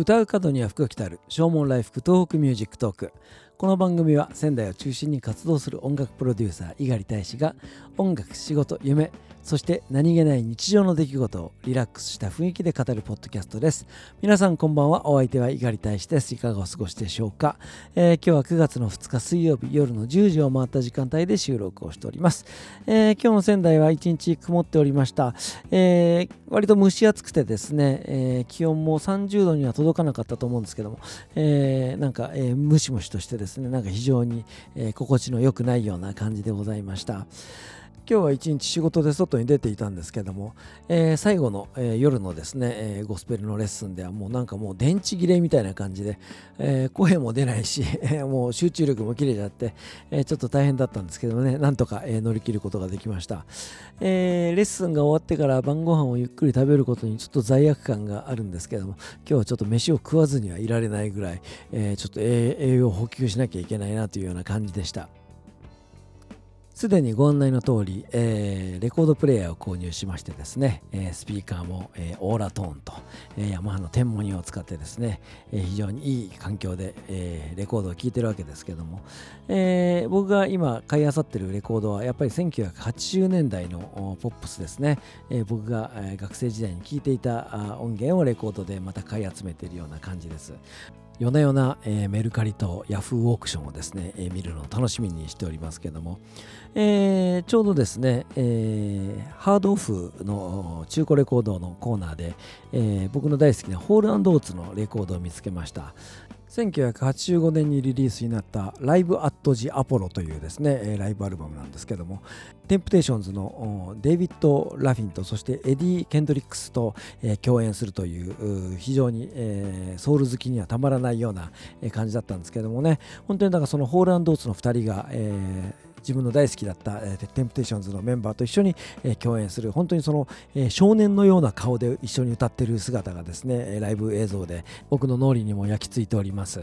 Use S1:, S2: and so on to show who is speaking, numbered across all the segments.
S1: 唱う門には福が来たる。唱門来福東北ミュージックトーク。この番組は仙台を中心に活動する音楽プロデューサー猪狩大使が音楽仕事夢そして何気ない日常の出来事をリラックスした雰囲気で語るポッドキャストです。皆さんこんばんは。お相手は猪狩大使ですいかがお過ごしでしょうか、えー、今日は9月の2日水曜日夜の10時を回った時間帯で収録をしております、えー、今日の仙台は一日曇っておりました、えー、割と蒸し暑くてですね、え気温も30度には届かなかったと思うんですけども、えなんか、えムシムシとしてですねなんか非常に、え心地の良くないような感じでございました。今日は一日仕事で外に出ていたんですけども、えー、最後の、えー、夜のですね、えー、ゴスペルのレッスンではもうなんかもう電池切れみたいな感じで、え声も出ないし、えもう集中力も切れちゃって、えちょっと大変だったんですけどもねなんとか、え乗り切ることができました、えレッスンが終わってから晩ご飯をゆっくり食べることにちょっと罪悪感があるんですけども今日はちょっと飯を食わずにはいられないぐらい、えちょっと栄養補給しなきゃいけないなというような感じでした。すでにご案内の通り、えー、レコードプレーヤーを購入しましてですね、えー、スピーカーも、えー、オーラトーンと、えー、ヤマハの天文ニを使ってですね、えー、非常にいい環境で、えー、レコードを聴いてるわけですけども、えー、僕が今買い漁ってるレコードはやっぱり1980年代のポップスですね、えー、僕が、学生時代に聴いていた音源をレコードでまた買い集めているような感じです。夜な夜な、えー、メルカリとヤフーオークションをですね、えー、見るのを楽しみにしておりますけども、えー、ちょうどですね、えー、ハードオフの中古レコードのコーナーで、えー、僕の大好きなホールオーツのレコードを見つけました。1985年にリリースになった「ライブ・アット・ジ・アポロ」というですねライブアルバムなんですけどもテンプテーションズのデイビッド・ラフィンとそしてエディ・ケンドリックスと共演するという非常にソウル好きにはたまらないような感じだったんですけどもね。本当にだからそのホール＆オーツの2人が、えー自分の大好きだった、えー、テンプテーションズのメンバーと一緒に、えー、共演する本当にその、えー、少年のような顔で一緒に歌ってる姿がですねライブ映像で僕の脳裏にも焼き付いております、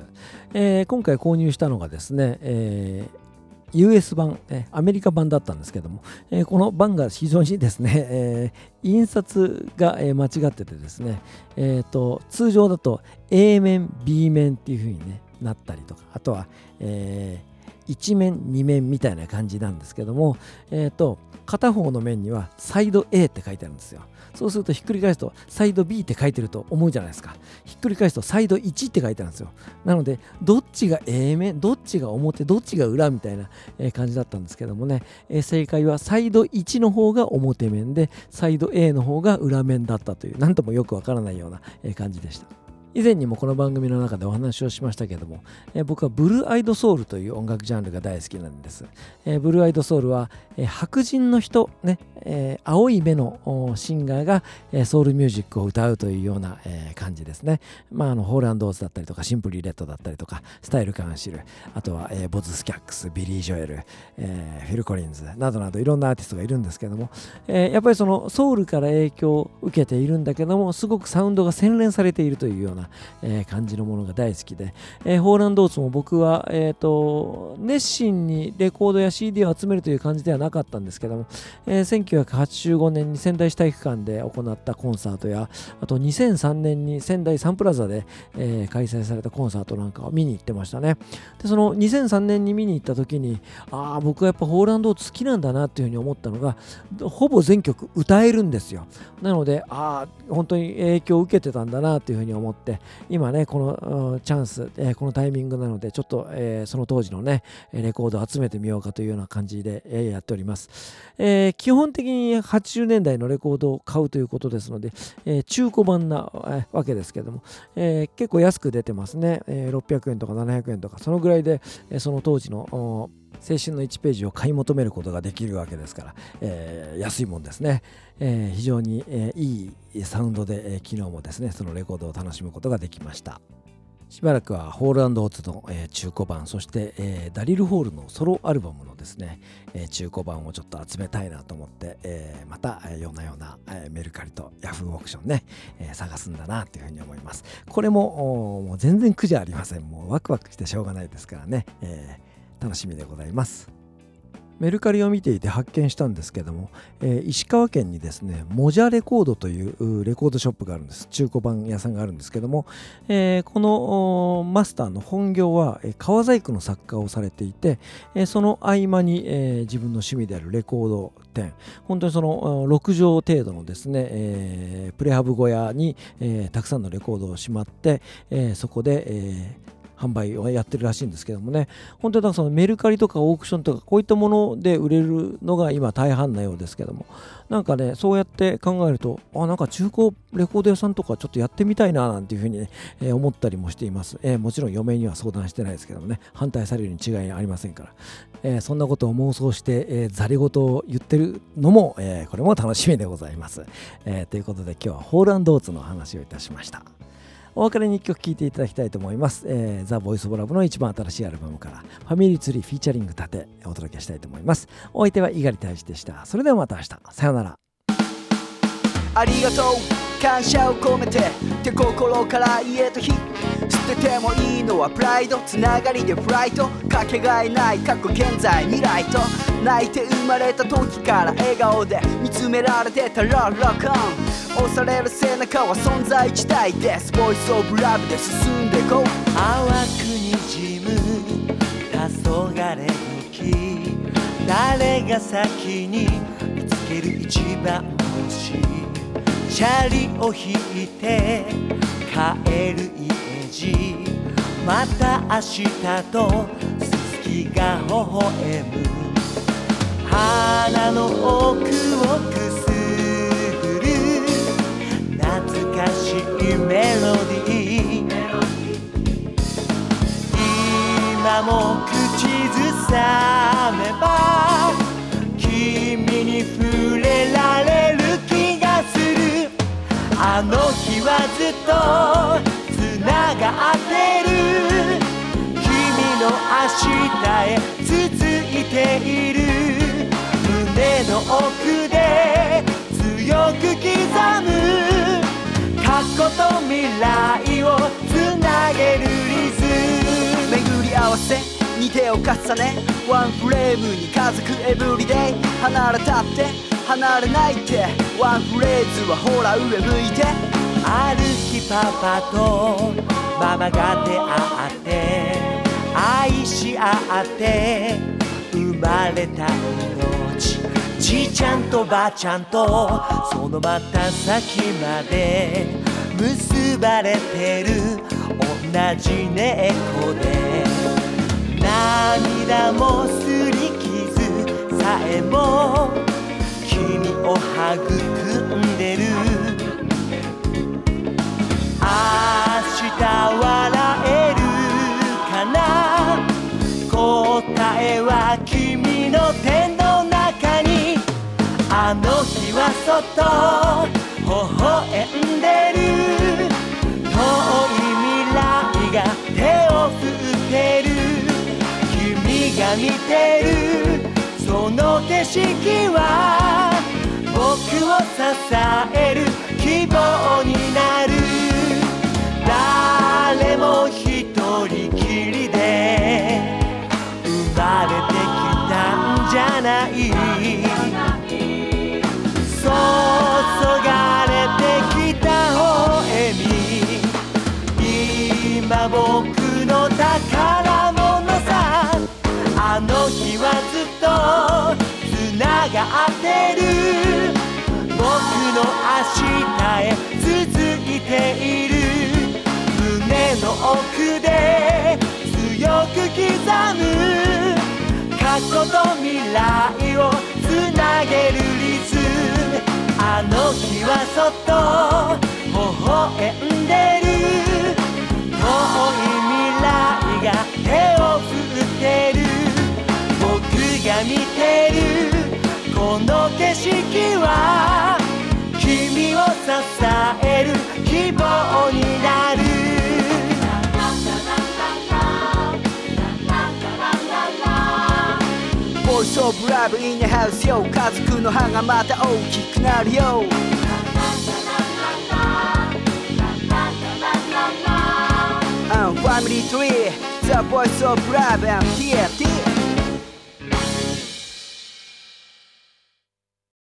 S1: えー、今回購入したのがですね、えー US 版、アメリカ版だったんですけども、えー、この版が非常にですね、えー、印刷が、間違っててですね、えーと、通常だと A 面 B 面っていう風に、なったりとかあとは、えー1面2面みたいな感じなんですけども、えーと、片方の面にはサイド A って書いてあるんですよ。そうするとひっくり返すとサイド B って書いてると思うじゃないですか。ひっくり返すとサイド1って書いてあるんですよ。なのでどっちが A 面どっちが表どっちが裏みたいな感じだったんですけどもね。え正解はサイド1の方が表面でサイド A の方が裏面だったという何ともよくわからないような感じでした。以前にもこの番組の中でお話をしましたけども、えー、僕はブルーアイドソウルという音楽ジャンルが大好きなんです。えー、ブルーアイドソウルは、えー、白人の人、ねえ青い目のシンガーが、えソウルミュージックを歌うというような、え感じですね。まあ、あのホール＆オーツだったりとかシンプリーレッドだったりとかスタイル・カウンシルあとは、えボズ・スキャッグスビリー・ジョエル、えフィル・コリンズなどなどいろんなアーティストがいるんですけども、えやっぱりそのソウルから影響を受けているんだけどもすごくサウンドが洗練されているというようなえー、感じのものが大好きで、えー、ホール＆オーツも僕は、えーと、熱心にレコードや CD を集めるという感じではなかったんですけども、えー、1985年に仙台市体育館で行ったコンサートやあと2003年に仙台サンプラザで、えー、開催されたコンサートなんかを見に行ってましたね。でその2003年に見に行った時にああ僕はやっぱホーランドーツ好きなんだなっていうふうに思ったのがほぼ全曲歌えるんですよ。なのでああ本当に影響を受けてたんだなというふうに思って今ね、このチャンス、え、このタイミングなので、ちょっと、え、その当時のね、レコードを集めてみようかというような感じで、え、やっております、えー。基本的に80年代のレコードを買うということですので、え、中古版なわけですけども、え、結構安く出てますね、え。600円とか700円とか、そのぐらいで、え、その当時の青春の1ページを買い求めることができるわけですから、えー、安いもんですね、えー、非常に、えー、いいサウンドで、え昨日もですねそのレコードを楽しむことができました。しばらくはホールオーツの、え中古版そして、えダリル・ホールのソロアルバムのですね、え中古版をちょっと集めたいなと思って、えまた、え夜な夜な、えメルカリとヤフーオークションね、え探すんだなというふうに思います。これももう全然苦じゃありません。もうワクワクしてしょうがないですからね、えー楽しみでございます。メルカリを見ていて発見したんですけども、えー、石川県にですねモジャレコードというレコードショップがあるんです。中古版屋さんがあるんですけども、えー、このマスターの本業は革細工の作家をされていて、えー、その合間に、えー、自分の趣味であるレコード店本当にその6畳程度のですね、えー、プレハブ小屋に、えー、たくさんのレコードをしまって、えー、そこで、えー販売をやってるらしいんですけどもね。本当にそのメルカリとかオークションとかこういったもので売れるのが今大半なようですけども。なんかねそうやって考えるとあなんか中古レコード屋さんとかちょっとやってみたいななんていうふうにね、えー、思ったりもしています、えー、もちろん嫁には相談してないですけどもね。反対されるに違いありませんから、えー、そんなことを妄想して、えー、ざり言を言ってるのも、え、これも楽しみでございます、え、ということで今日はホールドーツの話をいたしました。お別れに1曲聴いていただきたいと思います。えー、ザ・ボイス・オブ・ラブの一番新しいアルバムから、ファミリーツリーフィーチャリング立てお届けしたいと思います。お相手は猪狩大使でした。それではまた明日。さようなら。
S2: ありがとう感謝を込めて手心から家と火捨ててもいいのはプライドつながりでフライトかけがえない過去現在未来と泣いて生まれた時から笑顔で見つめられてたらロックオン押される背中は存在自体です。ボイスオブラブで進んでこう。
S3: 淡くにじむ黄昏時。誰が先に見つける一番星。チャリを引いて帰る家路また明日とすすきが微笑む。花の奥をくすいメロディー。今も口ずさめば君に触れられる気がする。あの日はずっとつながってる。君の明日へ続いている。と未来をつなげるリズ
S2: ム。巡り合わせに手を重ねワンフレームに家族エブリデイ。離れたって離れないって。ワンフレーズはほら上向いて。
S3: ある日パパとママが出会って。愛し合って。生まれた命。じいちゃんとばあちゃんとそのまた先まで。ばれてる。同じ猫で。涙もすり傷さえも。君を育んでる。明日笑えるかな。答えは君の手の中に。あの日はそ見てるその景色は僕を支える希望になる誰も一人きりで生まれてきたんじゃないそっと微笑んでる。遠い未来が手を振ってる。僕が見てる。この景色は君を支える。希望になる。
S2: ボイスオブラブインハウスよ家族の歯がまた大きくなるよ。ファミリートリー The Voice of Love and TNT